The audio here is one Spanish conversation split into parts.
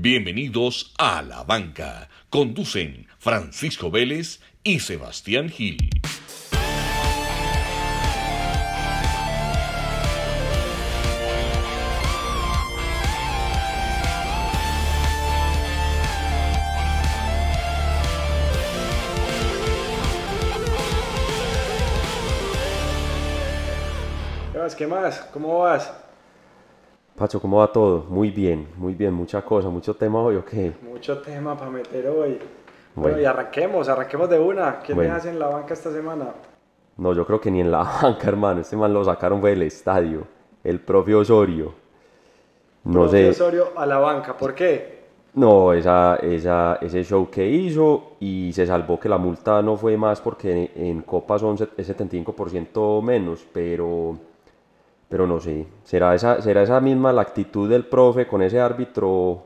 Bienvenidos a La Banca. Conducen Francisco Vélez y Sebastián Gil. ¿Qué más? ¿Cómo vas? Pacho, ¿cómo va todo? Muy bien, muy bien, mucha cosa, mucho tema hoy, ¿o qué? Mucho tema para meter hoy. Bueno, Bueno. y arranquemos, arranquemos de una. ¿Quién Bueno. hace en la banca esta semana? No, yo creo que ni en la banca, hermano. Este man lo sacaron fue del estadio. El propio Osorio. No sé. Osorio a la banca. ¿Por qué? No, esa, esa, ese show que hizo y se salvó que la multa no fue más porque en Copa son set- es 75% menos, pero, pero no sé. ¿Será esa, ¿Será esa misma la actitud del profe con ese árbitro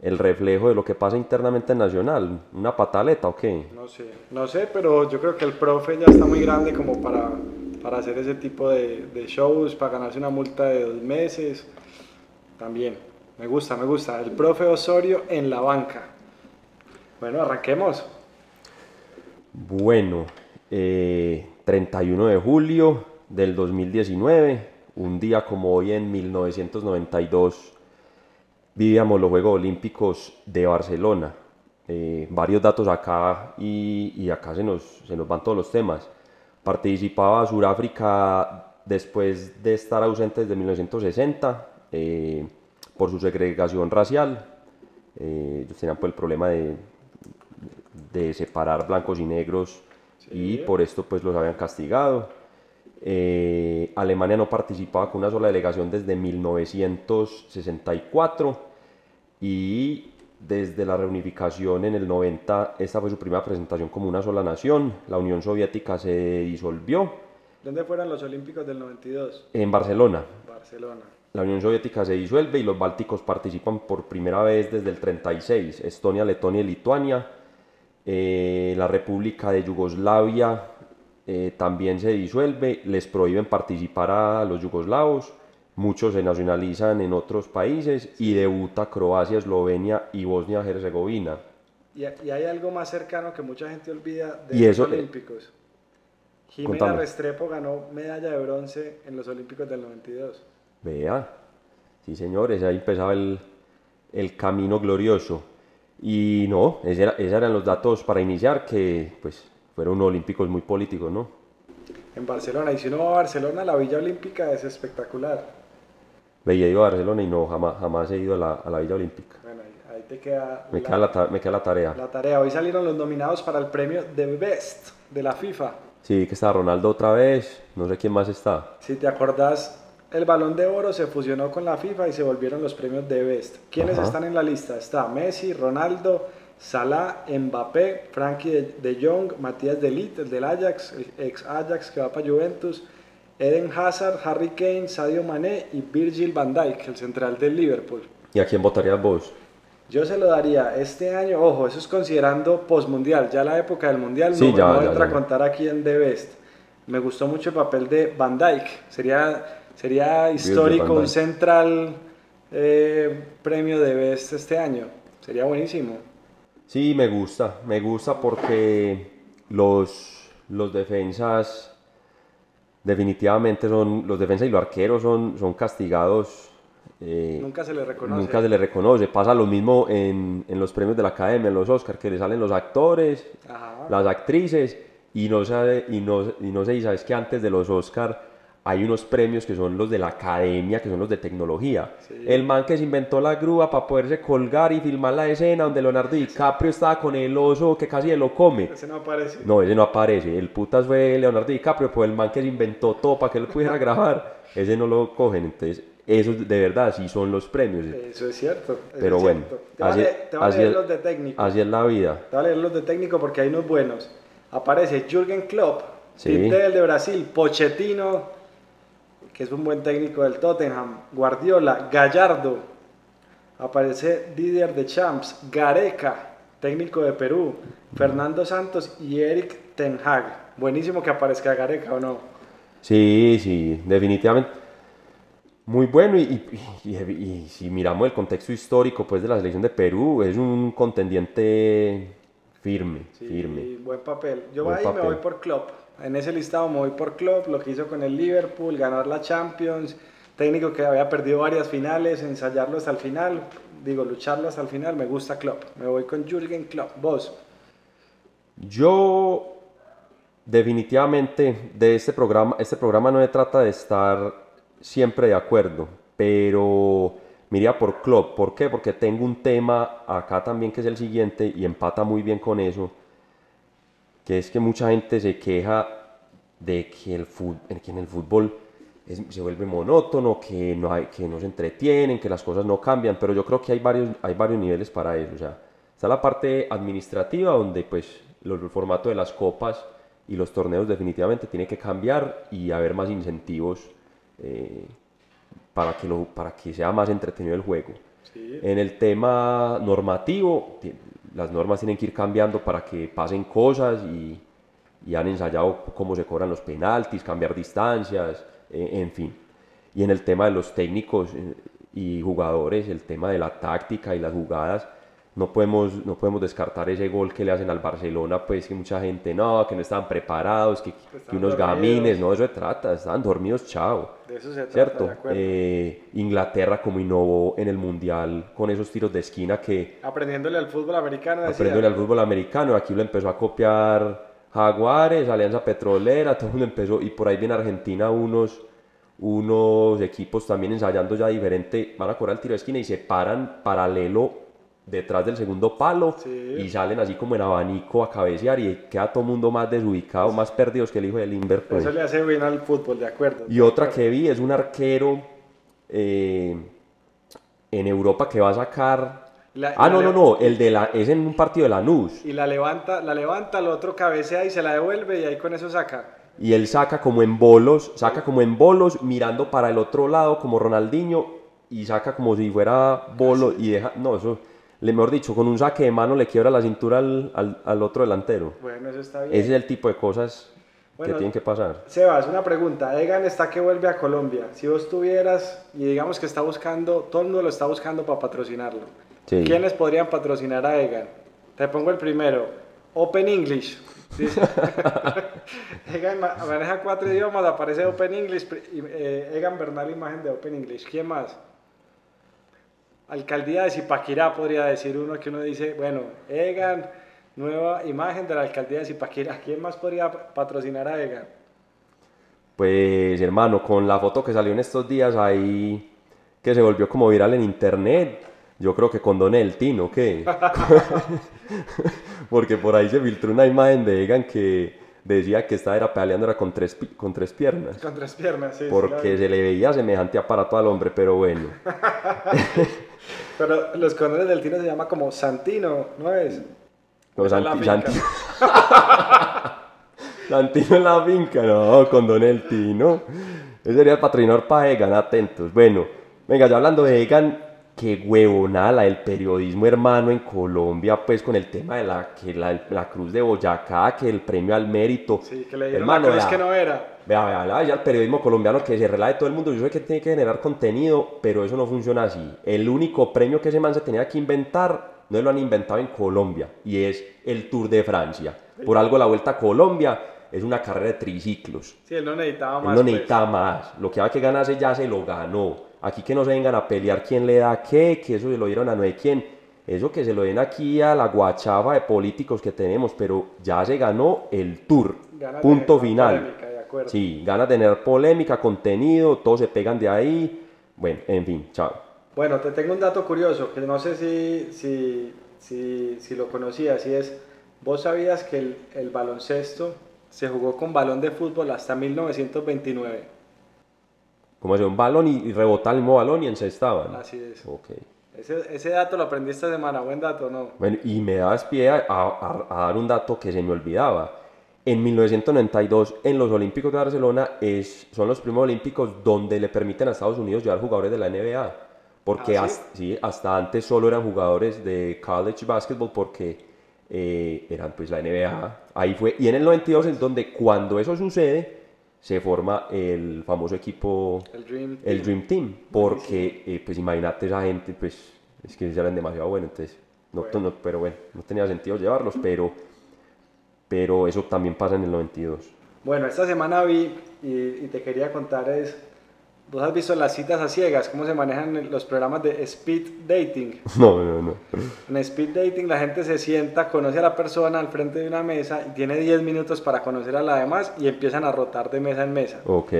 el reflejo de lo que pasa internamente en Nacional? ¿Una pataleta o qué? No sé, no sé, pero yo creo que el profe ya está muy grande como para, para hacer ese tipo de, de shows, para ganarse una multa de dos meses. También, me gusta, me gusta. El profe Osorio en la banca. Bueno, arranquemos. Bueno, eh, 31 de julio del 2019, un día como hoy en 1992, vivíamos los Juegos Olímpicos de Barcelona. Eh, varios datos acá y, y acá se nos, se nos van todos los temas. Participaba Sudáfrica después de estar ausente desde 1960 eh, por su segregación racial. Eh, ellos tenían pues el problema de, de separar blancos y negros y por esto pues los habían castigado. Eh, Alemania no participaba con una sola delegación desde 1964 y desde la reunificación en el 90 esta fue su primera presentación como una sola nación. La Unión Soviética se disolvió ¿Dónde fueron los Olímpicos del 92? en Barcelona. Barcelona. La Unión Soviética se disuelve y los bálticos participan por primera vez desde el 36. Estonia, Letonia y Lituania. Eh, la República de Yugoslavia eh, también se disuelve. Les prohíben participar a los yugoslavos. Muchos se nacionalizan en otros países y debuta Croacia, Eslovenia y Bosnia-Herzegovina. Y, y hay algo más cercano que mucha gente olvida de Y los eso- Olímpicos. Jimena Contame. Restrepo ganó medalla de bronce en los Olímpicos del 92. Vea, sí señores, ahí empezaba el, el camino glorioso. Y no, era- esos eran los datos para iniciar, que pues fueron olímpicos muy políticos, ¿no? En Barcelona. Y si uno va a Barcelona, la Villa Olímpica es espectacular. Veía ido a Barcelona y no, jamás, jamás he ido a la, a la Villa Olímpica. Bueno, ahí, ahí te queda Me, la, queda la, me queda la tarea. la tarea. Hoy salieron los nominados para el premio The Best de la FIFA. Sí, que está Ronaldo otra vez, no sé quién más está. Si te acordás, el Balón de Oro se fusionó con la FIFA y se volvieron los premios The Best. ¿Quiénes Ajá. están en la lista? Está Messi, Ronaldo, Salah, Mbappé, Frankie de, Jong, Matías de Ligt, el del Ajax, el ex Ajax que va para Juventus, Eden Hazard, Harry Kane, Sadio Mané y Virgil van Dijk, el central del Liverpool. ¿Y a quién votarías vos? Yo se lo daría este año, ojo, eso es considerando postmundial, ya la época del mundial Sí, no, ya, no ya, entra ya. a contar aquí en The Best. Me gustó mucho el papel de Van Dijk, sería, sería histórico un central eh, premio de Best este año, sería buenísimo. Sí, me gusta, me gusta porque los, los defensas definitivamente son, los defensas y los arqueros son, son castigados. eh, Nunca se le reconoce. Nunca se le reconoce. Pasa lo mismo en, en los premios de la academia, en los Oscars, que le salen los actores, Ajá. las actrices, y no, sabe, y no, y no sé, sabes que antes de los Oscars hay unos premios que son los de la academia, que son los de tecnología. Sí. El man que se inventó la grúa para poderse colgar y filmar la escena donde Leonardo DiCaprio estaba con el oso que casi lo come. Ese no aparece. No, ese no aparece. El putas fue Leonardo DiCaprio, pues el man que se inventó todo para que él pudiera grabar, ese no lo cogen. Entonces, esos de verdad sí son los premios. Eso es cierto. eso Pero es bueno, cierto. te así, leer- te así los de técnico. así es la vida. Te leer los de técnico porque hay unos buenos. Aparece Jürgen Klopp, Sí. De Brasil, Pochettino, que es un buen técnico del Tottenham, Guardiola, Gallardo. Aparece Didier Deschamps, Gareca, técnico de Perú, Fernando Santos y Eric Ten Hag. Buenísimo que aparezca Gareca o no. Sí, sí, definitivamente. Muy bueno y, y, si miramos el contexto histórico pues de la selección de Perú, es un contendiente firme, sí, firme. Buen papel. Yo ahí me voy por Klopp. En ese listado me voy por Klopp, lo que hizo con el Liverpool, ganar la Champions, técnico que había perdido varias finales, ensayarlo hasta el final, digo, lucharlo hasta el final, me gusta Klopp. Me voy con Jürgen Klopp. ¿Vos? Yo definitivamente de este programa, este programa no se trata de estar siempre de acuerdo, pero miría por Klopp. ¿Por qué? Porque tengo un tema acá también que es el siguiente y empata muy bien con eso, que es que mucha gente se queja de que, el fútbol, que en el fútbol se vuelve monótono, que no, hay, que no se entretienen, que las cosas no cambian, pero yo creo que hay varios, hay varios niveles para eso. O sea, está la parte administrativa donde pues el formato de las copas y los torneos definitivamente tiene que cambiar y haber más incentivos eh, para, que lo, para que sea más entretenido el juego. En el tema normativo, las normas tienen que ir cambiando para que pasen cosas y, y han ensayado cómo se cobran los penaltis, cambiar distancias, eh, en fin. Y en el tema de los técnicos eh, y jugadores, el tema de la táctica y las jugadas, no podemos, no podemos descartar ese gol que le hacen al Barcelona, pues que mucha gente, no, que no estaban preparados, que, unos gamines, no, eso se trata, estaban dormidos, chao. De eso se trata, ¿cierto? Eh, Inglaterra como innovó en el Mundial con esos tiros de esquina que... Aprendiéndole al fútbol americano. Aprendiéndole al fútbol americano, aquí lo empezó a copiar Jaguares, Alianza Petrolera, todo el mundo empezó, y por ahí viene Argentina unos unos equipos también ensayando ya diferente, van a cobrar el tiro de esquina y se paran paralelo detrás del segundo palo y salen así como en abanico a cabecear y queda todo el mundo más desubicado, más perdidos que el hijo del Liverpool. Eso le hace bien al fútbol, de acuerdo. Y otra que vi es un arquero eh, en Europa que va a sacar... ah, no, no, no, el de la, es en un partido de Lanús. Y la levanta, la levanta, el otro cabecea y se la devuelve y ahí con eso saca. Y él saca como en bolos, saca como en bolos, mirando para el otro lado como Ronaldinho y saca como si fuera bolo y deja... No, eso le mejor dicho, con un saque de mano le quiebra la cintura al, al, al otro delantero. Bueno, eso está bien. Ese es el tipo de cosas que tienen que pasar. Sebas, una pregunta. Egan está que vuelve a Colombia. Si vos tuvieras, y digamos que está buscando, todo el mundo lo está buscando para patrocinarlo. Sí. ¿Quiénes podrían patrocinar a Egan? Te pongo el primero. Open English. Egan maneja cuatro idiomas, aparece Open English. Eh, Egan Bernal, imagen de Open English. ¿Quién más? Alcaldía de Zipaquirá, podría decir uno que uno dice, bueno, Egan, nueva imagen de la alcaldía de Zipaquirá. ¿Quién más podría patrocinar a Egan? Pues hermano, con la foto que salió en estos días ahí, que se volvió como viral en internet, yo creo que con Don El Tino, ¿qué? Porque por ahí se filtró una imagen de Egan que decía que esta era peleando era con tres, con tres piernas. Con tres piernas, sí. Porque se le veía semejante aparato al hombre, pero bueno. Pero los condones del Tino se llama como Santino, ¿no es? No, Santi, Santino. Santino en la finca, no, con el Tino. Ese sería el patrocinador para Egan, atentos. Bueno, venga, ya hablando de Egan, qué huevonada el periodismo hermano en Colombia, pues con el tema de la, que la, Cruz de Boyacá, que el premio al mérito. Sí, que le dieron hermano, la cruz que no era. Vea, vea, vea, ya el periodismo colombiano que se relaje todo el mundo, yo sé que tiene que generar contenido, pero eso no funciona así. El único premio que ese man se tenía que inventar, no lo han inventado en Colombia, y es el Tour de Francia. Por algo la Vuelta a Colombia es una carrera de triciclos. Sí, él no necesitaba más. Él no pues. necesitaba más. Lo que había que ganarse ya se lo ganó Aquí que no se vengan a pelear quién le da qué, que eso se lo dieron a no hay quién. Eso que se lo den aquí a la guachava de políticos que tenemos, pero ya se ganó el tour. Punto final. Polémica, sí, gana tener polémica, contenido, todos se pegan de ahí. Bueno, en fin, chao. Bueno, te tengo un dato curioso que no sé si, si, si, si lo conocías, y es, vos sabías que el, el baloncesto se jugó con balón de fútbol hasta 1929 como hacer un balón y, rebotar el mismo balón y encestaban. Así es. Okay. Ese, ese, dato lo aprendí esta semana, buen dato, ¿no? Bueno, y me das pie a, a, dar un dato que se me olvidaba. En 1992, en los Olímpicos de Barcelona, es, son los primeros Olímpicos donde le permiten a Estados Unidos llevar jugadores de la NBA. Porque ¿Ah, hasta, sí, hasta antes solo eran jugadores de college basketball porque eh, eran pues la NBA. Ahí fue. Y en el 92 es donde cuando eso sucede, se forma el famoso equipo, El Dream el Team. Dream Team, porque, eh, pues imagínate esa gente, pues es que eran demasiado buenos, entonces, no, Bueno. no- pero bueno, no tenía sentido llevarlos, pero, pero eso también pasa en el 92. Bueno, esta semana vi y, y te quería contar es, ¿vos has visto las citas a ciegas? ¿Cómo se manejan los programas de speed dating? No, no, no. En speed dating la gente se sienta, conoce a la persona al frente de una mesa y tiene 10 minutos para conocer a la demás y empiezan a rotar de mesa en mesa. Ok,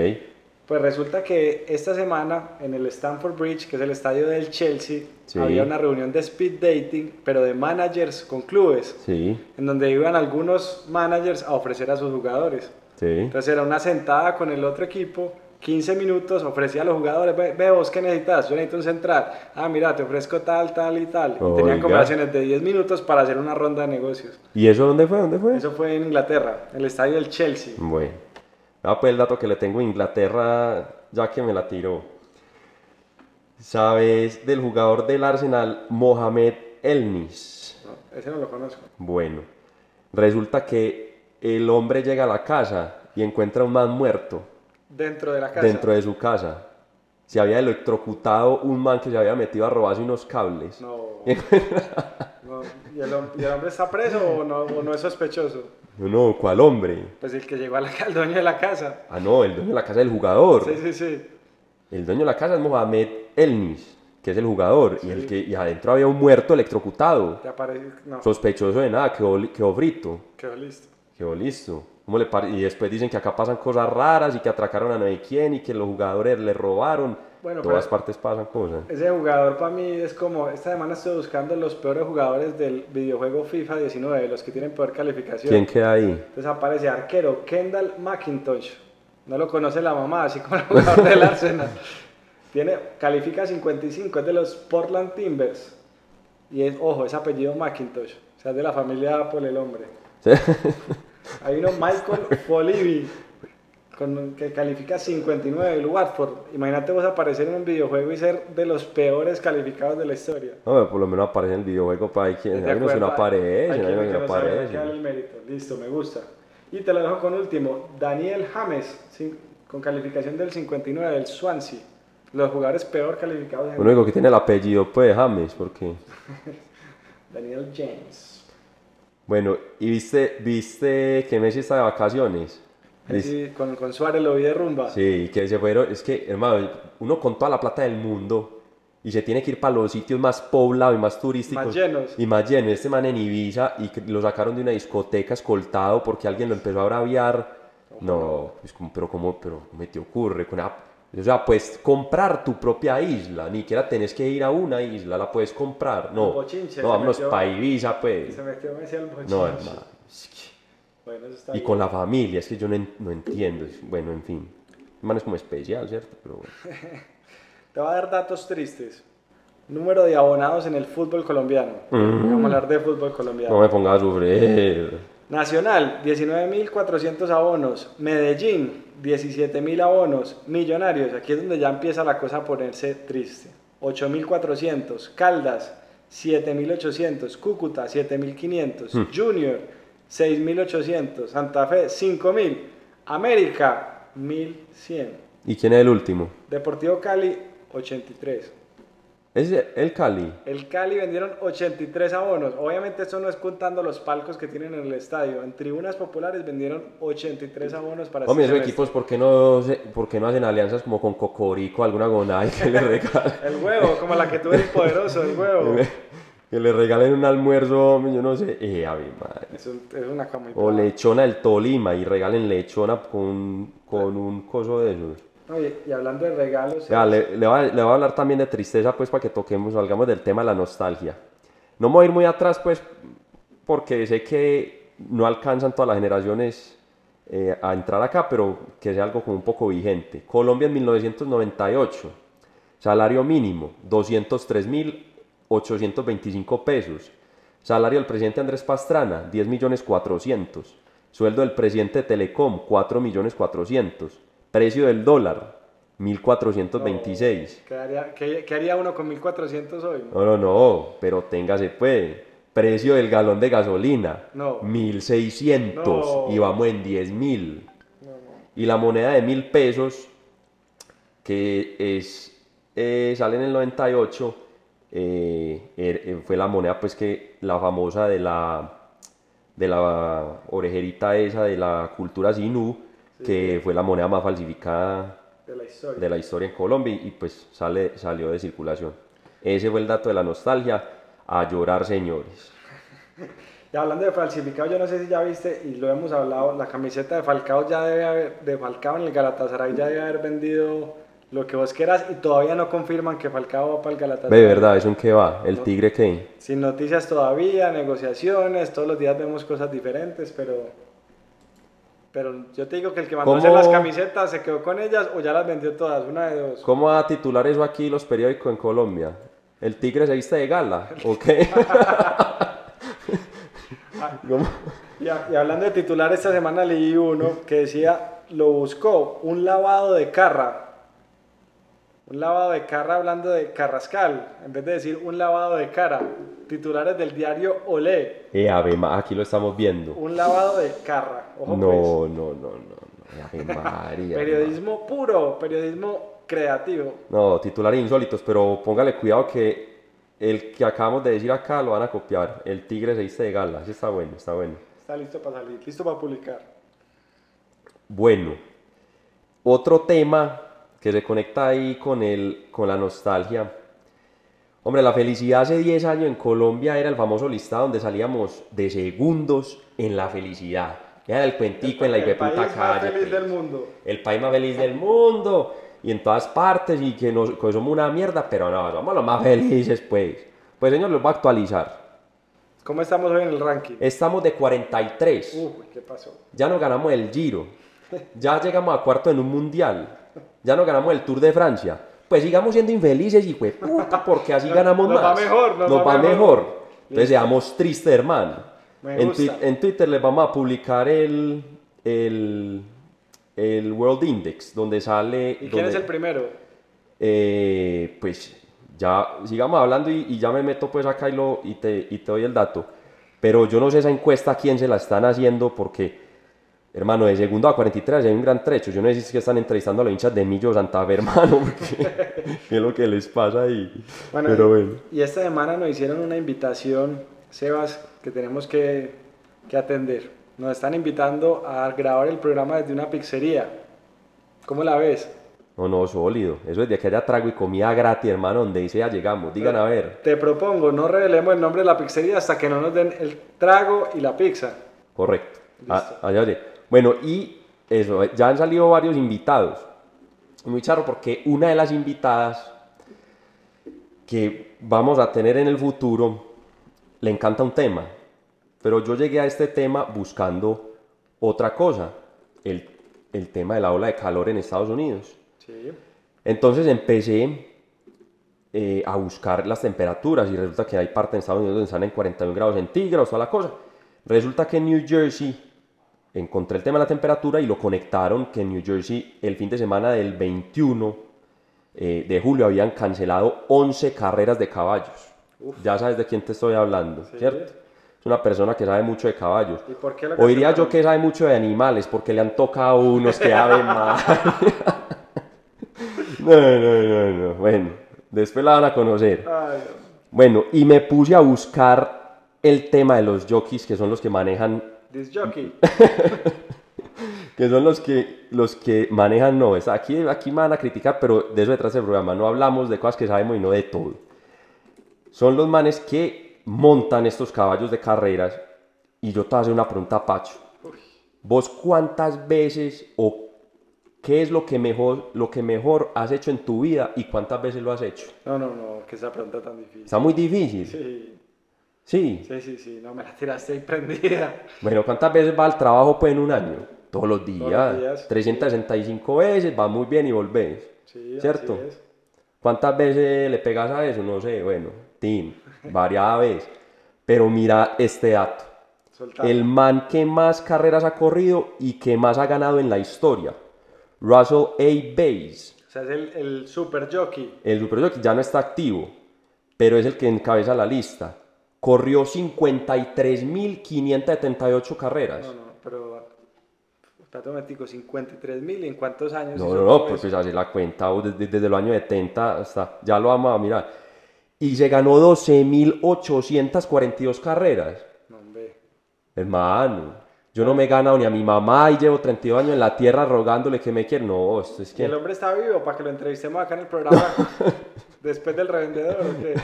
Pues resulta que esta semana en el Stamford Bridge, que es el estadio del Chelsea, Sí. había una reunión de speed dating, pero de managers con clubes, sí, en donde iban algunos managers a ofrecer a sus jugadores. sí. Entonces era una sentada con el otro equipo, 15 minutos, ofrecía a los jugadores, ve, ve vos qué necesitas, yo necesito un central, ah mira, te ofrezco tal, tal y tal. Y tenían Oiga. conversaciones de 10 minutos para hacer una ronda de negocios. ¿Y eso dónde fue? ¿Dónde fue? Eso fue en Inglaterra, el estadio del Chelsea. Bueno, ah, pues el dato que le tengo a Inglaterra, ya que me la tiró. ¿Sabes del jugador del Arsenal, Mohamed Elnis? No, ese no lo conozco. Bueno, resulta que el hombre llega a la casa y encuentra a un man muerto Dentro de la casa. dentro de su casa. Se había electrocutado un man que se había metido a robarse unos cables. No. No, ¿Y, el, y el hombre está preso o no, o no es sospechoso? No, ¿cuál hombre? Pues el que llegó a la, al dueño de la casa. Ah, no, el dueño de la casa del jugador. Sí, sí, sí. El dueño de la casa es Mohamed Elnis, que es el jugador, y, el que, y adentro había un muerto electrocutado. Te aparece. No, Sospechoso de nada, quedó, quedó frito, quedó listo. quedó listo. ¿Cómo le pare- Y después dicen que acá pasan cosas raras y que atracaron a no sé quién y que los jugadores le robaron. Bueno, Todas pero- partes pasan cosas. Ese jugador para mí es como, esta semana estoy buscando los peores jugadores del videojuego FIFA 19, los que tienen peor calificación. ¿Quién queda ahí? Entonces aparece arquero Kendall McIntosh. No lo conoce la mamá, así como el jugador del Arsenal. Tiene, califica 55, es de los Portland Timbers. Y es, ojo, es apellido McIntosh. O sea, es de la familia Apple el hombre. Hay uno, Michael Polivi, con, que califica 59 del Watford. Imagínate vos aparecer en un videojuego y ser de los peores calificados de la historia. No, pero por lo menos aparece en el videojuego para ahí quien ¿De hay unos que no aparecen, Hay hay unos que no hay aparecen. el mérito. Listo, me gusta. Y te lo dejo con último, Daniel James, sin- con calificación del 59 del Swansea. Los jugadores peor calificados Lo único que tiene el apellido, pues, James, porque... Daniel James. Bueno, ¿y viste, viste que Messi está de vacaciones? Messi con, con Suárez lo vi de rumba. Sí, que se fueron, es que, hermano, uno con toda la plata del mundo y se tiene que ir para los sitios más poblados y más turísticos. Más llenos. Y más llenos. Este man en Ibiza y lo sacaron de una discoteca escoltado porque alguien lo empezó a braviar. No, pues, pero ¿cómo, pero ¿cómo te ocurre? Con esa- o sea, puedes comprar tu propia isla, ni siquiera tenés que ir a una isla, la puedes comprar. No, bochinche, no vámonos para Ibiza, pues. Se metió al bochinche. No, hermano. es que- Bueno, eso está y bien. con la familia, es que yo no, en- no entiendo. Bueno, en fin. El man es como especial, ¿cierto? Pero bueno. Te voy a dar datos tristes. Número de abonados en el fútbol colombiano. Vamos a hablar de fútbol colombiano. No me pongas a sufrir. Nacional, 19.400 abonos. Medellín, 17.000 abonos. Millonarios, aquí es donde ya empieza la cosa a ponerse triste. 8.400. Caldas, 7.800. Cúcuta, 7.500. Junior, 6.800. Santa Fe, 5.000. América, 1.100. ¿Y quién es el último? Deportivo Cali, 83. Es el Cali. El Cali vendieron 83 abonos. Obviamente esto no es contando los palcos que tienen en el estadio. En tribunas populares vendieron 83 abonos para Hombre, esos equipos, ¿por qué, no, se- ¿por qué no hacen alianzas como con Cocorico, alguna gonay que le regalen? El huevo, como la que tuve el poderoso, el huevo. que le regalen un almuerzo, hombre, yo no sé. Eh, a mi madre. Es, un- es una O lechona del Tolima y regalen lechona con, con un coso de esos. Oye, y hablando de regalos, Ya, le, le, voy a, le voy a hablar también de tristeza, pues, para que toquemos, salgamos del tema de la nostalgia. No me voy a ir muy atrás, pues, porque sé que no alcanzan todas las generaciones eh, a entrar acá, pero que sea algo como un poco vigente. Colombia en 1998, salario mínimo, 203.825 pesos. Salario del presidente Andrés Pastrana, 10 millones 400. Sueldo del presidente de Telecom, 4 millones 400. Precio del dólar, 1426. ¿qué haría, qué- qué haría uno con 1400 hoy? No, no, no, pero téngase pues. Precio del galón de gasolina, No. 1600 No. y vamos en 10.000. Y la moneda de mil pesos, que es, eh, sale en el 98, eh, er- eh, fue la moneda pues que la famosa de la, de la orejerita esa de la cultura Sinú, que fue la moneda más falsificada De la historia. de la historia en Colombia y pues sale, salió de circulación. Ese fue el dato de la nostalgia. A llorar, señores. Y hablando de falsificado, yo no sé si ya viste, y lo hemos hablado, la camiseta de Falcao ya debe haber, de Falcao en el Galatasaray ya debe haber vendido lo que vos quieras y todavía no confirman que Falcao va para el Galatasaray. Ve, verdad, ¿eso en qué va? ¿El tigre qué? Sin noticias todavía, negociaciones, todos los días vemos cosas diferentes, pero... Pero yo te digo que el que mandó hacer las camisetas se quedó con ellas o ya las vendió todas, una de dos. ¿Cómo va a titular eso aquí los periódicos en Colombia? ¿El tigre se viste de gala? ¿O qué? Y, a- y hablando de titular, esta semana leí uno que decía, lo buscó, un lavado de carra. Un lavado de carra hablando de Carrascal, en vez de decir un lavado de cara. Titulares del diario Olé, Eh, ave aquí lo estamos viendo. un lavado de carra. Ojo No, pues. no, no, no, no. Ave María, Periodismo puro, periodismo creativo. No, titulares insólitos, pero póngale cuidado que el que acabamos de decir acá lo van a copiar. El tigre se viste de gala. Ese está bueno, está bueno. Está listo para salir, listo para publicar. Bueno, otro tema que se conecta ahí con, el, con la nostalgia. Hombre, la felicidad hace 10 años en Colombia era el famoso listado donde salíamos de segundos en la felicidad. Era el cuentico en la el hijueputa país más calle. feliz pues. del mundo. El país más feliz del mundo. Y en todas partes. Y que, nos, que somos una mierda. Pero no, somos los más felices, pues. Pues, señor, los va a actualizar. ¿Cómo estamos hoy en el ranking? Estamos de 43. Uy, ¿qué pasó? Ya no ganamos el Giro. Ya llegamos a cuarto en un mundial. Ya no ganamos el Tour de Francia. Pues sigamos siendo infelices, hijo de puta, porque así ganamos nos va más. mejor, nos va va mejor. mejor. Entonces seamos tristes, hermano. En, gusta. twi- en Twitter les vamos a publicar el, el, el World Index, donde sale... ¿Y quién es el primero? eh, pues ya sigamos hablando y, y ya me meto pues acá y, lo, y, te, y te doy el dato. Pero yo no sé esa encuesta a quién se la están haciendo porque, hermano, de segundo a 43 hay un gran trecho. Yo no sé si es que están entrevistando a los hinchas de Millo Santa Fe, hermano, porque qué es lo que les pasa ahí. Bueno, Pero bueno. Y esta semana nos hicieron una invitación, Sebas, que tenemos que, que atender. Nos están invitando a grabar el programa desde una pizzería. ¿Cómo la ves? No, no, sólido. Eso es de que haya trago y comida gratis, hermano, donde dice ya llegamos. Digan a ver. Te propongo, no revelemos el nombre de la pizzería hasta que no nos den el trago y la pizza. Correcto. Ah, allá, allá. Bueno, y eso, ya han salido varios invitados. Muy charro porque una de las invitadas que vamos a tener en el futuro le encanta un tema. Pero yo llegué a este tema buscando otra cosa, el, el tema de la ola de calor en Estados Unidos. Sí. Entonces empecé eh, a buscar las temperaturas y resulta que hay parte en Estados Unidos donde están en 41 grados centígrados, toda la cosa. Resulta que en New Jersey encontré el tema de la temperatura y lo conectaron que en New Jersey el fin de semana del 21 eh, de julio habían cancelado 11 carreras de caballos. Ya sabes de quién te estoy hablando, Sí. ¿cierto? Es una persona que sabe mucho de caballos. ¿Y por qué O diría yo que sabe mucho de animales, porque le han tocado unos que saben más. no, no, no, no. Bueno, después la van a conocer. Ay, Bueno, y me puse a buscar el tema de los jockeys, que son los que manejan, disc jockey. que son los que, los que manejan, no, es- aquí, aquí me van a criticar, pero de eso detrás del programa, no hablamos de cosas que sabemos y no de todo. Son los manes que montan estos caballos de carreras, y yo te voy a hacer una pregunta, Pacho. ¿Vos cuántas veces o qué es lo que mejor, lo que mejor has hecho en tu vida y cuántas veces lo has hecho? No, no, no, que esa pregunta tan difícil. Está muy difícil. Sí, Sí. sí, sí, sí, no me la tiraste ahí prendida. Bueno, ¿cuántas veces va al trabajo pues en un año? Todos los días. Todos los días. 365 veces, va muy bien y volvés. Sí, ¿Cierto? así es. ¿Cuántas veces le pegas a eso? No sé, bueno, tin, varias veces. Pero mira este dato. Soltá. El man que más carreras ha corrido y que más ha ganado en la historia. Russell A. Bayes. O sea, es el, el super jockey. El Super Jockey ya no está activo, pero es el que encabeza la lista. Corrió 53.578 carreras. No, no, pero Espérate un momentico, 53 mil, ¿en cuántos años? No, no, no, pues, pues así la cuenta, desde, desde los años 70 hasta, ya lo vamos a mirar. Y se ganó 12.842 carreras. No, hombre. Hermano, yo no me he ganado ni a mi mamá y llevo 32 años en la tierra rogándole que me quiera. No, esto es ¿Y que... el hombre está vivo para que lo entrevistemos acá en el programa después del revendedor o qué?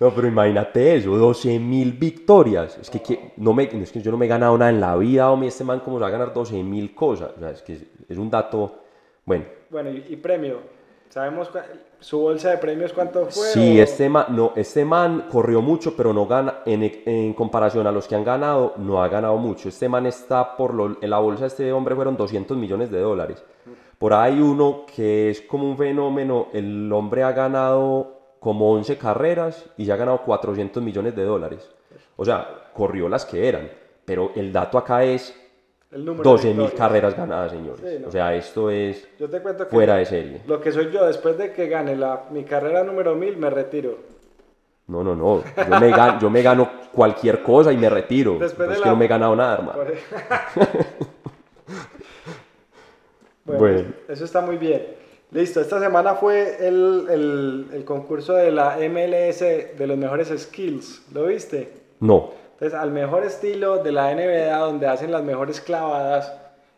No, pero imagínate eso, 12.000 victorias. Es que, que no me, es que yo no me he ganado nada en la vida, hombre, este man cómo se va a ganar 12.000 cosas. O sea, es que es, es un dato, bueno. Bueno, y, y premio. ¿Sabemos su bolsa de premios cuánto fue? Sí, o- este man, no, este man corrió mucho, pero no gana, en, en comparación a los que han ganado, no ha ganado mucho. Este man está por lo, en la bolsa de este hombre fueron 200 millones de dólares. Por ahí uno que es como un fenómeno, el hombre ha ganado como 11 carreras y ya ha ganado 400 millones de dólares. O sea, corrió las que eran, pero el dato acá es el número de 12 mil victorias. carreras ganadas, señores. Sí, ¿no? O sea, esto es Yo te cuento que fuera de serie. lo que soy yo, después de que gane la, mi carrera número 1000, me retiro. No, no, no. Yo me, gan- yo me gano cualquier cosa y me retiro. Después de es la- que no me he ganado nada, hermano. Bueno, Bueno. eso está muy bien. Listo, esta semana fue el, el- el concurso de la MLS de los mejores skills. ¿Lo viste? No. Entonces, al mejor estilo de la NBA, donde hacen las mejores clavadas,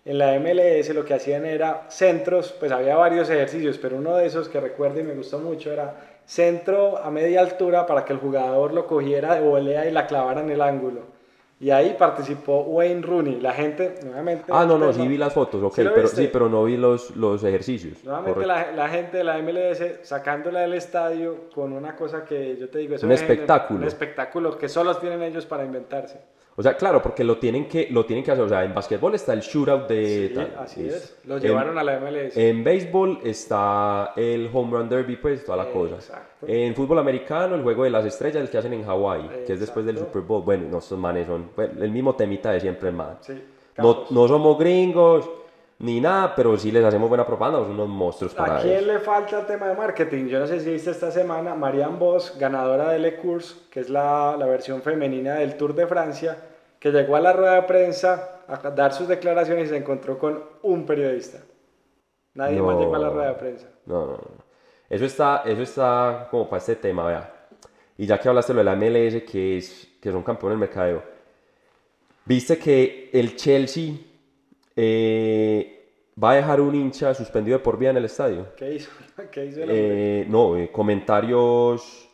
en la MLS lo que hacían era centros, pues había varios ejercicios, pero uno de esos que recuerdo y me gustó mucho era centro a media altura para que el jugador lo cogiera de volea y la clavara en el ángulo. Y ahí participó Wayne Rooney. La gente, nuevamente... Ah, no, no, sí vi las fotos, ok, ¿Sí pero, sí, pero no vi los, los ejercicios. Nuevamente la, la gente de la MLS sacándola del estadio con una cosa que yo te digo, eso Un es espectáculo. Un espectáculo que solo tienen ellos para inventarse. O sea, claro, porque lo tienen que, lo tienen que hacer. O sea, en básquetbol está el shootout de... Sí, tal, así es. Lo en- llevaron a la MLS. En béisbol está el home run derby, pues toda la cosa. Exacto. En fútbol americano, el juego de las estrellas, el que hacen en Hawái, que es después del. Super Bowl. Bueno, no, estos manes son bueno, el mismo temita de siempre, man. Sí, no somos gringos ni nada, pero sí les hacemos buena propaganda, son unos monstruos para ¿A quién le falta el tema de marketing? Yo no sé si viste esta semana, Marianne Vos, ganadora del E-Course, que es la, la versión femenina del Tour de Francia, que llegó a la rueda de prensa a dar sus declaraciones y se encontró con un periodista. Nadie más llegó a la rueda de prensa. No, no, no. Eso está, eso está como para este tema, vea. Y ya que hablaste de lo de la MLS, que, es, que son campeones del mercadeo, viste que el Chelsea eh, va a dejar un hincha suspendido de por vida en el estadio. ¿Qué hizo? ¿Qué hizo el hombre? Eh, no, eh, comentarios,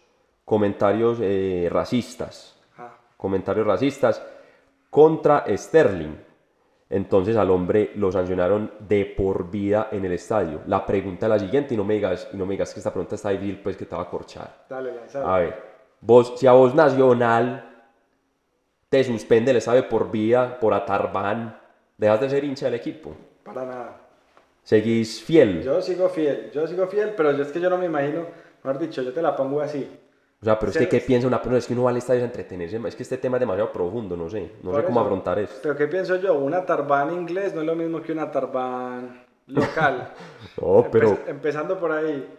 comentarios eh, racistas. Ah, comentarios racistas contra Sterling. Entonces al hombre lo sancionaron de por vida en el estadio. La pregunta es la siguiente y no me digas, y no me digas que esta pregunta está difícil, pues que te va a corchar. dale, lanzalo. A ver, vos, si a vos Nacional te suspende el estadio por vida, por atarbán, dejas de ser hincha del equipo. Para nada. Seguís fiel. Yo sigo fiel, yo sigo fiel, pero yo es que yo no me imagino, mejor dicho, yo te la pongo así. O sea, pero es que ¿qué piensa una persona? Es que uno va al estadio a entretenerse. Es que este tema es demasiado profundo, no sé. No sé cómo eso. afrontar esto. Pero ¿qué pienso yo? Una tarbán inglés no es lo mismo que una tarbán local. No, pero Empe- empezando por ahí.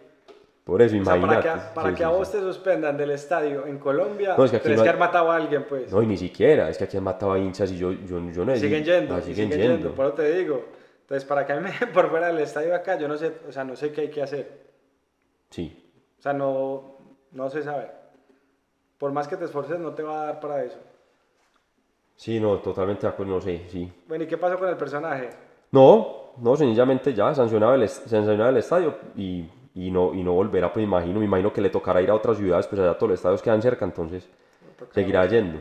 Por eso O sea, imagínate. para que, a- para Sí, que a sí, vos sí. te suspendan del estadio en Colombia, No, es que aquí no que hay- haber matado a alguien, pues. No, y ni siquiera, es que aquí han matado a hinchas y yo, yo, yo no he siguen yendo, ah, siguen, siguen, yendo. yendo. por eso te digo. Entonces, para que a mí me por fuera del estadio acá, yo no sé, o sea, no sé qué hay que hacer. Sí, O sea, no, no se sabe. Por más que te esforces, no te va a dar para eso. sí, no, totalmente de acuerdo, no sé, sí. Bueno, ¿y qué pasó con el personaje? No, no, sencillamente ya sancionaba el, sancionaba el estadio y, y, no, y no volverá, pues imagino, me imagino que le tocará ir a otras ciudades, pues allá todos los estadios quedan cerca, entonces seguirá yendo.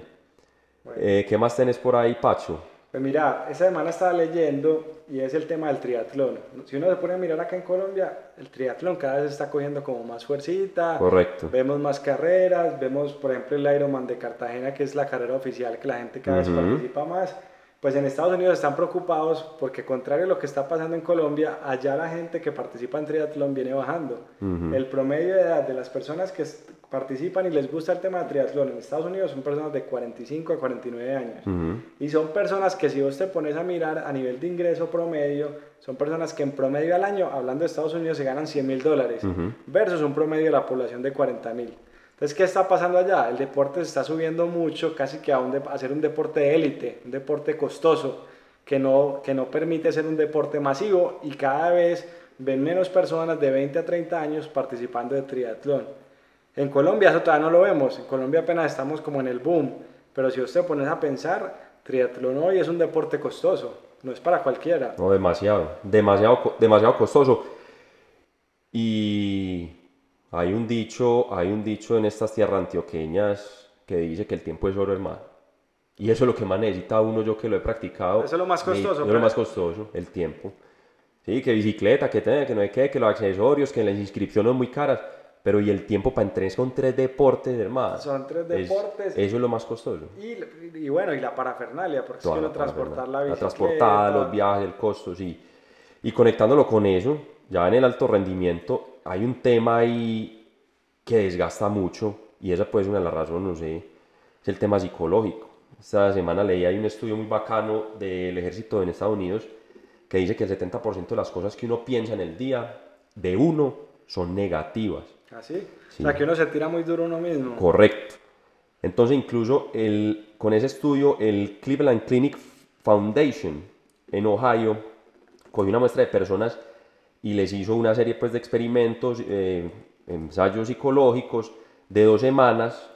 Eh, ¿Qué más tenés por ahí, Pacho? Pues mira, esa semana estaba leyendo y es el tema del triatlón. Si uno se pone a mirar acá en Colombia, el triatlón cada vez está cogiendo como más fuercita. Correcto. Vemos más carreras, vemos por ejemplo el Ironman de Cartagena, que es la carrera oficial que la gente cada vez Ujú. participa más. Pues en Estados Unidos están preocupados porque contrario a lo que está pasando en Colombia, allá la gente que participa en triatlón viene bajando. El promedio de edad de las personas que participan y les gusta el tema de triatlón en Estados Unidos son personas de 45 a 49 años. Ujú. Y son personas que si vos te pones a mirar a nivel de ingreso promedio, son personas que en promedio al año, hablando de Estados Unidos, se ganan 100 mil dólares, versus un promedio de la población de 40 mil. Entonces, ¿qué está pasando allá? El deporte se está subiendo mucho, casi que a, un ser un deporte de élite, un deporte costoso, que no, que no permite ser un deporte masivo y cada vez ven menos personas de 20 a 30 años participando de triatlón. En Colombia eso todavía no lo vemos, en Colombia apenas estamos como en el boom, pero si usted pones a pensar, triatlón hoy es un deporte costoso, no es para cualquiera. No, demasiado, demasiado, demasiado costoso. Y hay un dicho, hay un dicho en estas tierras antioqueñas que dice que el tiempo es oro, hermano. Y eso es lo que más necesita uno, yo que lo he practicado. Eso es lo más costoso. Eso es lo más costoso, el tiempo. Sí, que bicicleta, que tenga, que no hay que, que los accesorios, que las inscripciones muy caras. Pero y el tiempo para entrenar con tres deportes, hermano. Son tres deportes. eso es lo más costoso. Y, y, bueno, y la parafernalia, porque es que transportar la bicicleta. La transportada, los viajes, el costo, sí. Y conectándolo con eso, ya en el alto rendimiento, hay un tema ahí que desgasta mucho, y esa puede ser una de las razones, no sé, es el tema psicológico. Esta semana leí hay un estudio muy bacano del ejército en Estados Unidos que dice que el 70% de las cosas que uno piensa en el día de uno son negativas. ¿Ah, sí? O sea, que uno se tira muy duro uno mismo. Correcto. Entonces, incluso el, con ese estudio, el Cleveland Clinic Foundation en Ohio cogió una muestra de personas y les hizo una serie pues, de experimentos, eh, ensayos psicológicos de dos semanas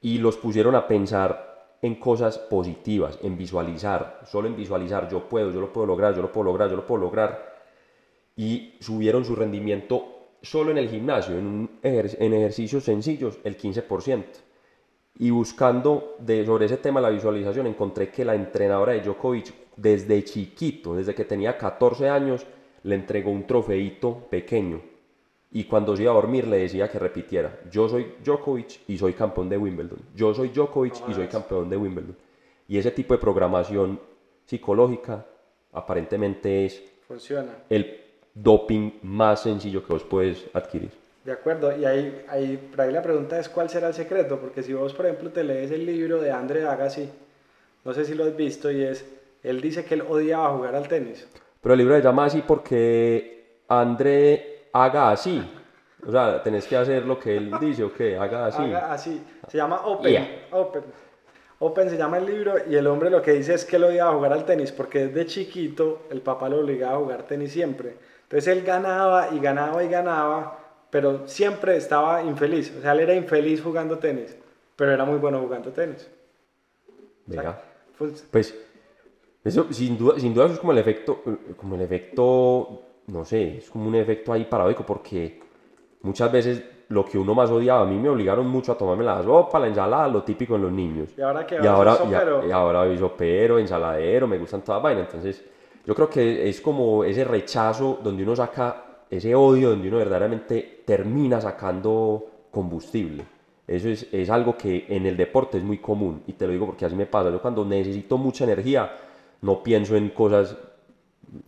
y los pusieron a pensar en cosas positivas, en visualizar, solo en visualizar, yo puedo, yo lo puedo lograr, yo lo puedo lograr, yo lo puedo lograr. Y subieron su rendimiento solo en el gimnasio, en, en ejercicios sencillos, el 15%. Y buscando de, sobre ese tema la visualización, encontré que la entrenadora de Djokovic, desde chiquito, desde que tenía 14 años, le entregó un trofeito pequeño. Y cuando se iba a dormir le decía que repitiera, yo soy Djokovic y soy campeón de Wimbledon. Yo soy Djokovic y soy campeón de Wimbledon. Y ese tipo de programación psicológica aparentemente es Funciona. el doping más sencillo que vos puedes adquirir. De acuerdo, y ahí, ahí, por ahí la pregunta es cuál será el secreto, porque si vos, por ejemplo, te lees el libro de Andre Agassi, no sé si lo has visto, y es, él dice que él odiaba jugar al tenis. Pero el libro se llama así porque Andre haga así. O sea, tenés que hacer lo que él dice, ¿o qué? Haga así. Haga así. Se llama Open. Open. Open se llama el libro y el hombre lo que dice es que él odiaba jugar al tenis porque desde chiquito el papá lo obligaba a jugar tenis siempre. Entonces él ganaba y ganaba y ganaba, pero siempre estaba infeliz. O sea, él era infeliz jugando tenis, pero era muy bueno jugando tenis. Venga. pues, pues, eso sin duda, sin duda eso es como el efecto, como el efecto, no sé, es como un efecto ahí paradójico porque muchas veces lo que uno más odiaba, a mí me obligaron mucho a tomarme la sopa, la ensalada, lo típico en los niños. Y ahora que y ahora, y, y, ahora soy sopero, ensaladero, me gustan todas vainas, entonces yo creo que es como ese rechazo donde uno saca ese odio, donde uno verdaderamente termina sacando combustible. Eso es, es, algo que en el deporte es muy común y te lo digo porque así me pasa. Yo cuando necesito mucha energía no pienso en cosas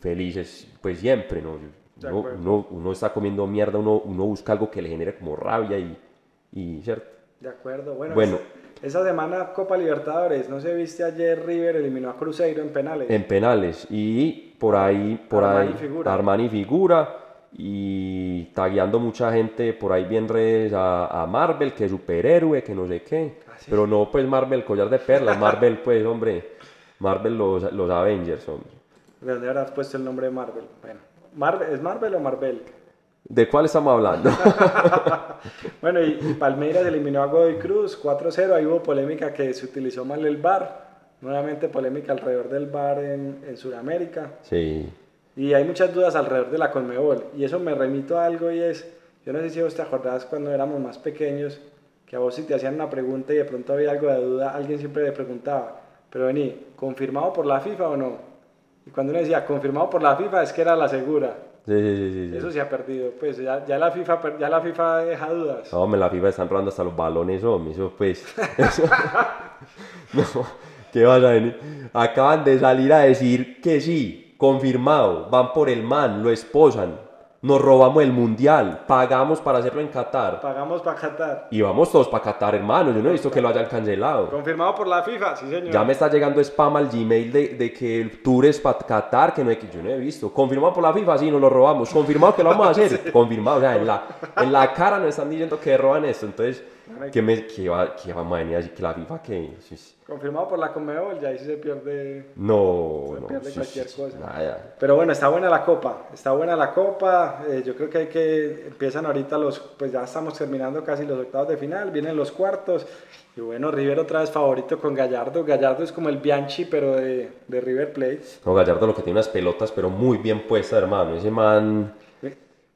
felices, pues siempre, ¿no? Uno, uno, está comiendo mierda, uno, uno busca algo que le genere como rabia y, y ¿cierto? De acuerdo, bueno. bueno esa semana Copa Libertadores, ¿no se viste ayer River eliminó a Cruzeiro en penales? En penales y por ahí, por Armani ahí, figura. Armani figura y tagueando mucha gente por ahí bien redes a, a, Marvel, que es superhéroe, que no sé qué. ¿Ah, Pero no pues Marvel collar de perlas, Marvel pues hombre, Marvel los, los Avengers, hombre. ¿De dónde habrás puesto el nombre de Marvel? Bueno, Marvel, ¿es Marvel o Marvel? ¿De cuál estamos hablando? bueno, y, Palmeiras eliminó a Godoy Cruz 4-0. Ahí hubo polémica que se utilizó mal el bar. Nuevamente polémica alrededor del bar en, en Sudamérica. Sí. Y hay muchas dudas alrededor de la Conmebol. Y eso me remito a algo y es, yo no sé si vos te acordás cuando éramos más pequeños, que a vos si te hacían una pregunta y de pronto había algo de duda, alguien siempre le preguntaba, pero vení, ¿confirmado por la FIFA o no? Y cuando uno decía, confirmado por la FIFA, es que era la segura. Sí, sí, sí, Eso se ha perdido, pues ya, ya, la FIFA, ya la FIFA deja dudas. No, me la FIFA están robando hasta los balones, hombre, eso pues. no, ¿qué vas a venir? Acaban de salir a decir que sí, confirmado, van por el man, lo esposan nos robamos el mundial, pagamos para hacerlo en Qatar. Pagamos para Qatar. Y vamos todos para Qatar, hermano. Yo no he visto que lo hayan cancelado. Confirmado por la FIFA, sí, señor. Ya me está llegando spam al Gmail de, de que el tour es para Qatar, que no hay que yo no he visto. Confirmado por la FIFA, sí, nos lo robamos. Confirmado que lo vamos a hacer. Confirmado, o sea, en la, en la cara nos están diciendo que roban esto. Entonces, que, me, que, va, que vamos a venir a decir que la FIFA que... sí, sí. Confirmado por la Conmebol, ya ahí sí se pierde, No, se no. pierde sí, cualquier cosa. nada. Pero bueno, está buena la copa, está buena la copa. eh, yo creo que hay que empiezan ahorita los, pues ya estamos terminando casi los octavos de final, vienen los cuartos. Y bueno, River otra vez favorito con Gallardo. Gallardo es como el Bianchi, pero de, de River Plate. No, Gallardo lo que tiene unas pelotas, pero muy bien puestas, hermano. Ese man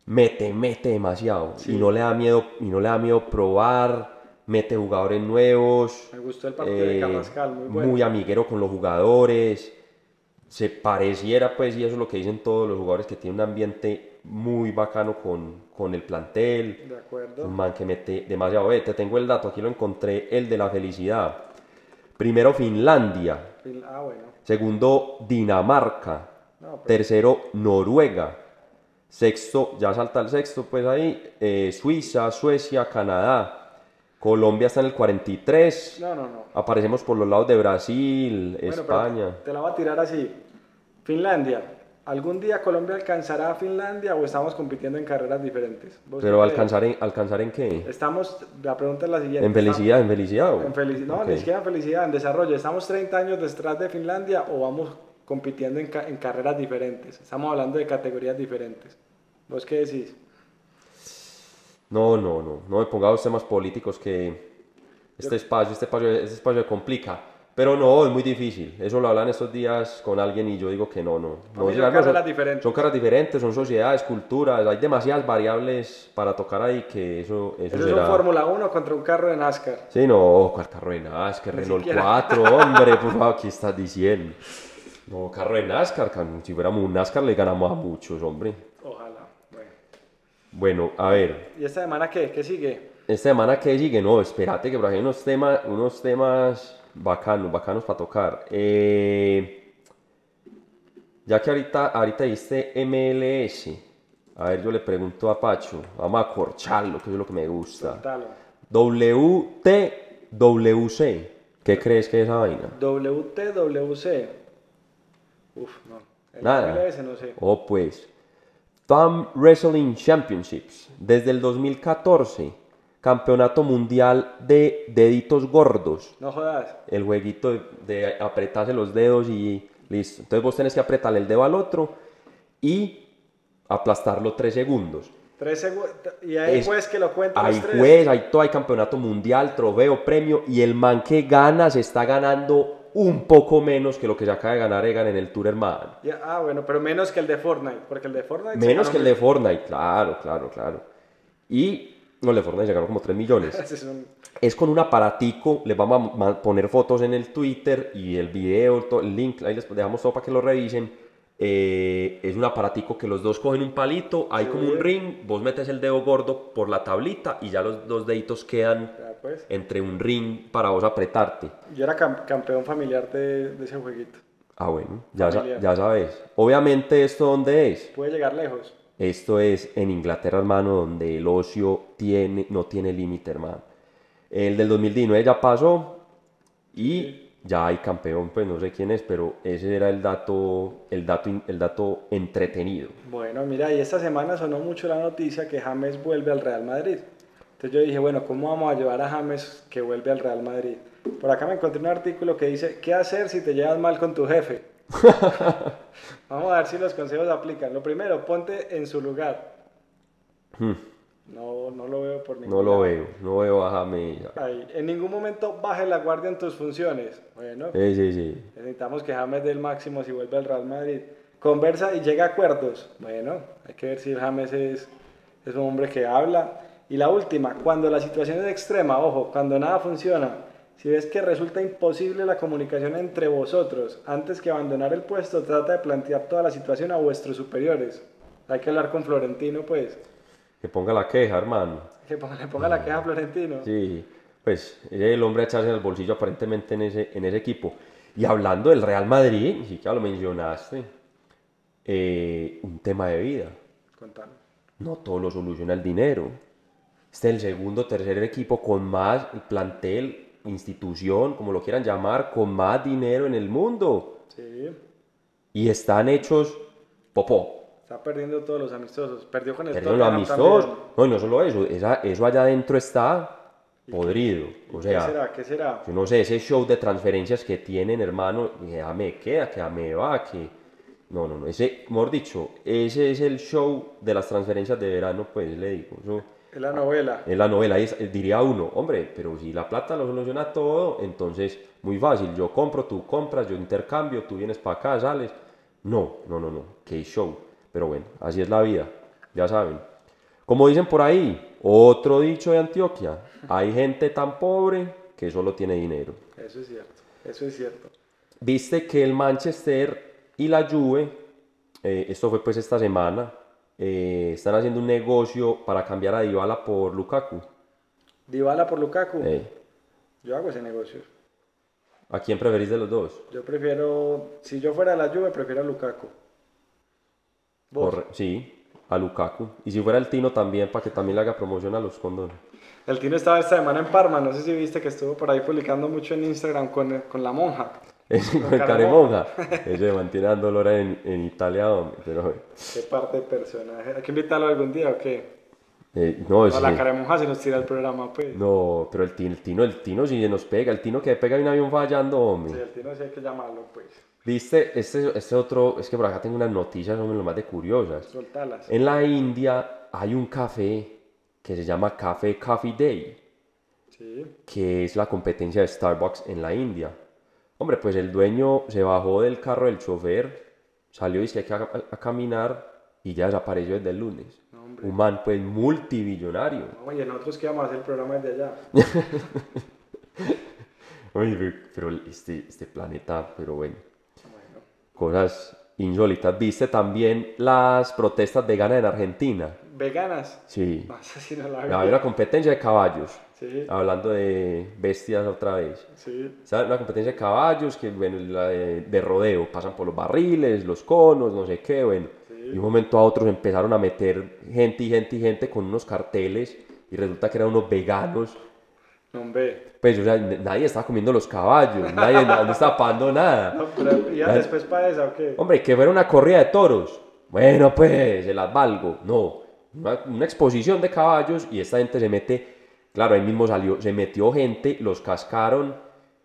mete, mete demasiado. Y no le da miedo, y no le da miedo probar, mete jugadores nuevos. Me gustó el partido de eh, Carrascal, muy bueno. muy amiguero con los jugadores. Se pareciera, pues, y eso es lo que dicen todos los jugadores, que tiene un ambiente muy bacano con, con el plantel. De acuerdo. Un man que mete demasiado. Ve, te tengo el dato, aquí lo encontré, el de la felicidad. Primero Finlandia, Ah, bueno. segundo Dinamarca, No, pues- tercero Noruega, sexto, ya salta el sexto pues ahí, eh, Suiza, Suecia, Canadá, Colombia está en el 43, No, no, no. aparecemos por los lados de Brasil, Bueno, España. te la voy a tirar así. Finlandia. ¿Algún día Colombia alcanzará a Finlandia o estamos compitiendo en carreras diferentes? ¿Vos Pero alcanzar en, alcanzar en qué? Estamos, la pregunta es la siguiente. En felicidad, en felicidad. o? En felicidad, no, ni siquiera en felicidad, en desarrollo. ¿Estamos 30 años detrás de Finlandia o vamos compitiendo en, ca- en carreras diferentes? Estamos hablando de categorías diferentes. ¿Vos qué decís? No, no, no, no me ponga los temas políticos que este espacio, este espacio, este espacio complica. Pero no, es muy difícil. Eso lo hablan estos días con alguien y yo digo que no, no. No son carreras diferentes. Son carreras diferentes, son sociedades, culturas, hay demasiadas variables para tocar ahí que eso, eso, Eso es será... un Fórmula 1 contra un carro de NASCAR. Sí, no, ¿cuál carro de NASCAR? Ni Renault siquiera. 4, hombre, por favor, ¿qué estás diciendo? No, carro de NASCAR, si fuéramos un NASCAR le ganamos a muchos, hombre. Ojalá. Bueno. Bueno, a ver, ¿Y esta semana qué? ¿Qué sigue? Esta semana que sigue, no, espérate que por ahí hay unos temas, unos temas bacanos, bacanos para tocar. Eh, ya que ahorita, ahorita diste MLS, a ver, yo le pregunto a Pacho, vamos a corcharlo, que es lo que me gusta. WTWC, ¿qué crees que es esa vaina? WTWC. Uf, no. El Nada. MLS no sé. Oh, pues. Thumb Wrestling Championships. Desde el 2014. Campeonato Mundial de Deditos Gordos. No jodas. El jueguito de, de apretarse los dedos y listo. Entonces vos tenés que apretarle el dedo al otro y aplastarlo tres segundos. Tres segundos. Y ahí Es- pues que lo cuenten Hay juez, hay todo, hay campeonato mundial, trofeo, premio y el man que gana se está ganando un poco menos que lo que se acaba de ganar Egan en el Tour Hermano. Ah, bueno, pero menos que el de Fortnite. Porque el de Fortnite. Menos que el de Fortnite, claro, claro, claro. Y no, el de Fortnite se ganó como 3 millones. Es un- Es con un aparatico, les vamos a poner fotos en el Twitter y el video, el link, ahí les dejamos todo para que lo revisen. Eh, es un aparatico que los dos cogen un palito, hay como un ring, vos metes el dedo gordo por la tablita y ya los dos deditos quedan Ya, pues. entre un ring para vos apretarte. Yo era cam- campeón familiar de, de ese jueguito. Ah, bueno, ya, sa- ya sabes. Obviamente, ¿esto dónde es? Puede llegar lejos. Esto es en Inglaterra, hermano, donde el ocio tiene, no tiene límite, hermano. El del 2019 ya pasó y ya hay campeón, pues no sé quién es, pero ese era el dato, el dato, el dato entretenido. Bueno, mira, y esta semana sonó mucho la noticia que James vuelve al Real Madrid. Entonces yo dije, bueno, ¿cómo vamos a llevar a James que vuelve al Real Madrid? Por acá me encontré un artículo que dice, ¿qué hacer si te llevas mal con tu jefe? vamos a ver si los consejos aplican. Lo primero, ponte en su lugar. No, no lo veo por ningún. No lo veo, no veo a James. Ahí, En ningún momento baje la guardia en tus funciones. Bueno, Sí, sí, sí. Necesitamos que James dé el máximo si vuelve al Real Madrid. Conversa y llega a acuerdos. Bueno, hay que ver si James es, es un hombre que habla. Y la última, cuando la situación es extrema, ojo, cuando nada funciona, si ves que resulta imposible la comunicación entre vosotros, antes que abandonar el puesto, trata de plantear toda la situación a vuestros superiores. Hay que hablar con Florentino, pues. Que ponga la queja, hermano. Que ponga- le ponga la queja a Florentino. Sí, pues es el hombre a echarse en el bolsillo aparentemente en ese, en ese equipo. Y hablando del Real Madrid, sí que lo mencionaste, eh, un tema de vida. Contame. No todo lo soluciona el dinero. Este es el segundo, tercer equipo con más plantel, institución, como lo quieran llamar, con más dinero en el mundo. Sí, Y están hechos popó. Está perdiendo todos los amistosos. Perdió con el Perdón, los amistosos. No, y no solo eso, esa- eso allá adentro está podrido. O sea, ¿Qué será? ¿Qué será? yo no sé, ese show de transferencias que tienen, hermano, que ya me queda, que ya me va, que... No, no, no, ese, mejor dicho, ese es el show de las transferencias de verano, pues le digo, eso Es la novela. es la novela, es- eh, diría uno, hombre, pero si la plata lo soluciona todo, entonces muy fácil, yo compro, tú compras, yo intercambio, tú vienes para acá, sales. No, no, no, no, qué show. Pero bueno, así es la vida, ya saben. Como dicen por ahí, otro dicho de Antioquia, hay gente tan pobre que solo tiene dinero. Eso es cierto. Eso es cierto. Viste que el Manchester y la Juve, eh, esto fue pues esta semana, eh, están haciendo un negocio para cambiar a Dybala por Lukaku. Dybala por Lukaku. Eh, Yo hago ese negocio. ¿A quién preferís de los dos? Yo prefiero, si yo fuera la Juve, prefiero a Lukaku. Sí, a Lukaku. Y si fuera el Tino también, para que también le haga promoción a los condones. El Tino estaba esta semana en Parma, no sé si viste que estuvo por ahí publicando mucho en Instagram con, con la monja. Ese con el Caremonja. Ese mantiene dando dolor en, en Italia, hombre. Pero, Qué parte de personaje. Hay que invitarlo algún día o qué. eh, no, O ese- la caremonja se nos tira el programa, pues. no, pero el Tino, el Tino, el Tino sí se nos pega. El Tino que pega un avión fallando, hombre. Sí, el Tino sí hay que llamarlo, pues. Viste, este, este otro, es que por acá tengo unas noticias, son lo más de curiosas. Soltalas. En la India hay un café que se llama Café Coffee Day, Sí. que es la competencia de Starbucks en la India. Hombre, pues el dueño se bajó del carro del chofer, salió y que a, a- caminar y ya desapareció desde el lunes. No. Un man pues multibillonario. Oye, nosotros que vamos a hacer el programa desde allá. Oye, pe- pero este, este planeta, pero Bueno. Cosas insólitas. ¿Viste también las protestas veganas en Argentina? ¿Veganas? Sí. No, esa sí no la Había una competencia de caballos, Sí, hablando de bestias otra vez. sí. ¿Sabes? Una competencia de caballos que, bueno, la de, de rodeo, pasan por los barriles, los conos, no sé qué, bueno. Y de un momento a otro empezaron a meter gente y gente y gente con unos carteles y resulta que eran unos veganos. No. Pues, o sea, nadie estaba comiendo los caballos, nadie no estaba pagando nada. No, pero ¿ya después para esa o qué? Hombre, que fuera una corrida de toros. Bueno, pues, se las valgo. No, una, una exposición de caballos y esta gente se mete, claro, ahí mismo salió, se metió gente, los cascaron,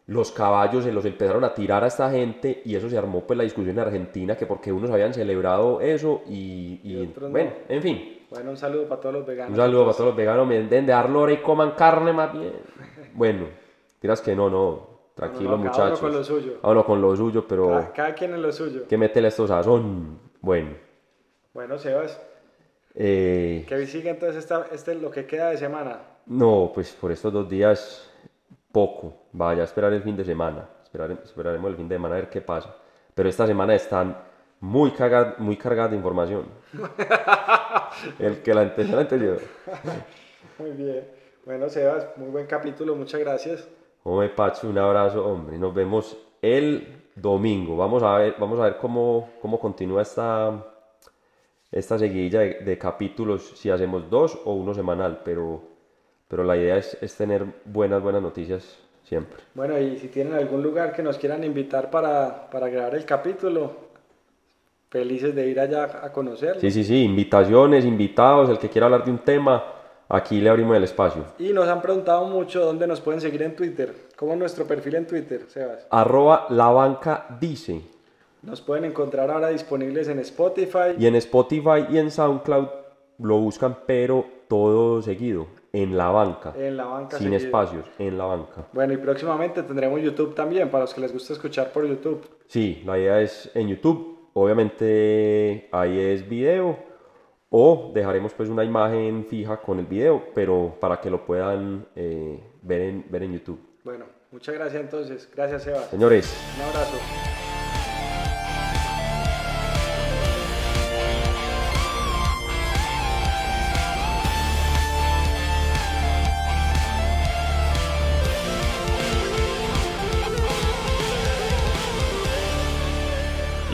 los caballos se los empezaron a tirar a esta gente y eso se armó pues la discusión en Argentina, que porque unos habían celebrado eso y, bueno, en fin. Bueno, un saludo para todos los veganos. Un saludo para todos los veganos, me den de dar lora y coman carne más bien. Bueno, dirás que no, no, tranquilo No, no, cada uno muchachos. con lo suyo. Cada uno con lo suyo, pero Cada, cada quien en lo suyo. que métele esto sazón. Bueno. Bueno, Sebas, Eh, ¿qué sigue entonces esta, este lo que queda de semana? no, pues por estos dos días poco. Vaya a esperar el fin de semana. Esperare- esperaremos el fin de semana a ver qué pasa. Pero esta semana están muy, carga- muy cargadas de información. el que la entendió, la entendió. Muy bien. Bueno, Sebas, muy buen capítulo, muchas gracias. Hombre, Pacho, un abrazo, hombre. Nos vemos el domingo. Vamos a ver, vamos a ver cómo, cómo continúa esta, esta seguidilla de, de capítulos, si hacemos dos o uno semanal, pero, pero la idea es, es tener buenas, buenas noticias siempre. Bueno, y si tienen algún lugar que nos quieran invitar para, para grabar el capítulo, felices de ir allá a conocerlo. Sí, sí, sí, invitaciones, invitados, el que quiera hablar de un tema, aquí le abrimos el espacio. Y nos han preguntado mucho dónde nos pueden seguir en Twitter. ¿Cómo es nuestro perfil en Twitter, Sebas? Arroba la banca dice. Nos pueden encontrar ahora disponibles en Spotify. Y en Spotify y en SoundCloud lo buscan, pero todo seguido, en la banca. En la banca. Sin seguido. espacios, en la banca. Bueno, y próximamente tendremos YouTube también, para los que les gusta escuchar por YouTube. Sí, la idea es en YouTube. Obviamente ahí es video. O dejaremos pues una imagen fija con el video, pero para que lo puedan eh, ver, en, ver en YouTube. Bueno, muchas gracias entonces. Gracias, Sebas. Señores, Un abrazo.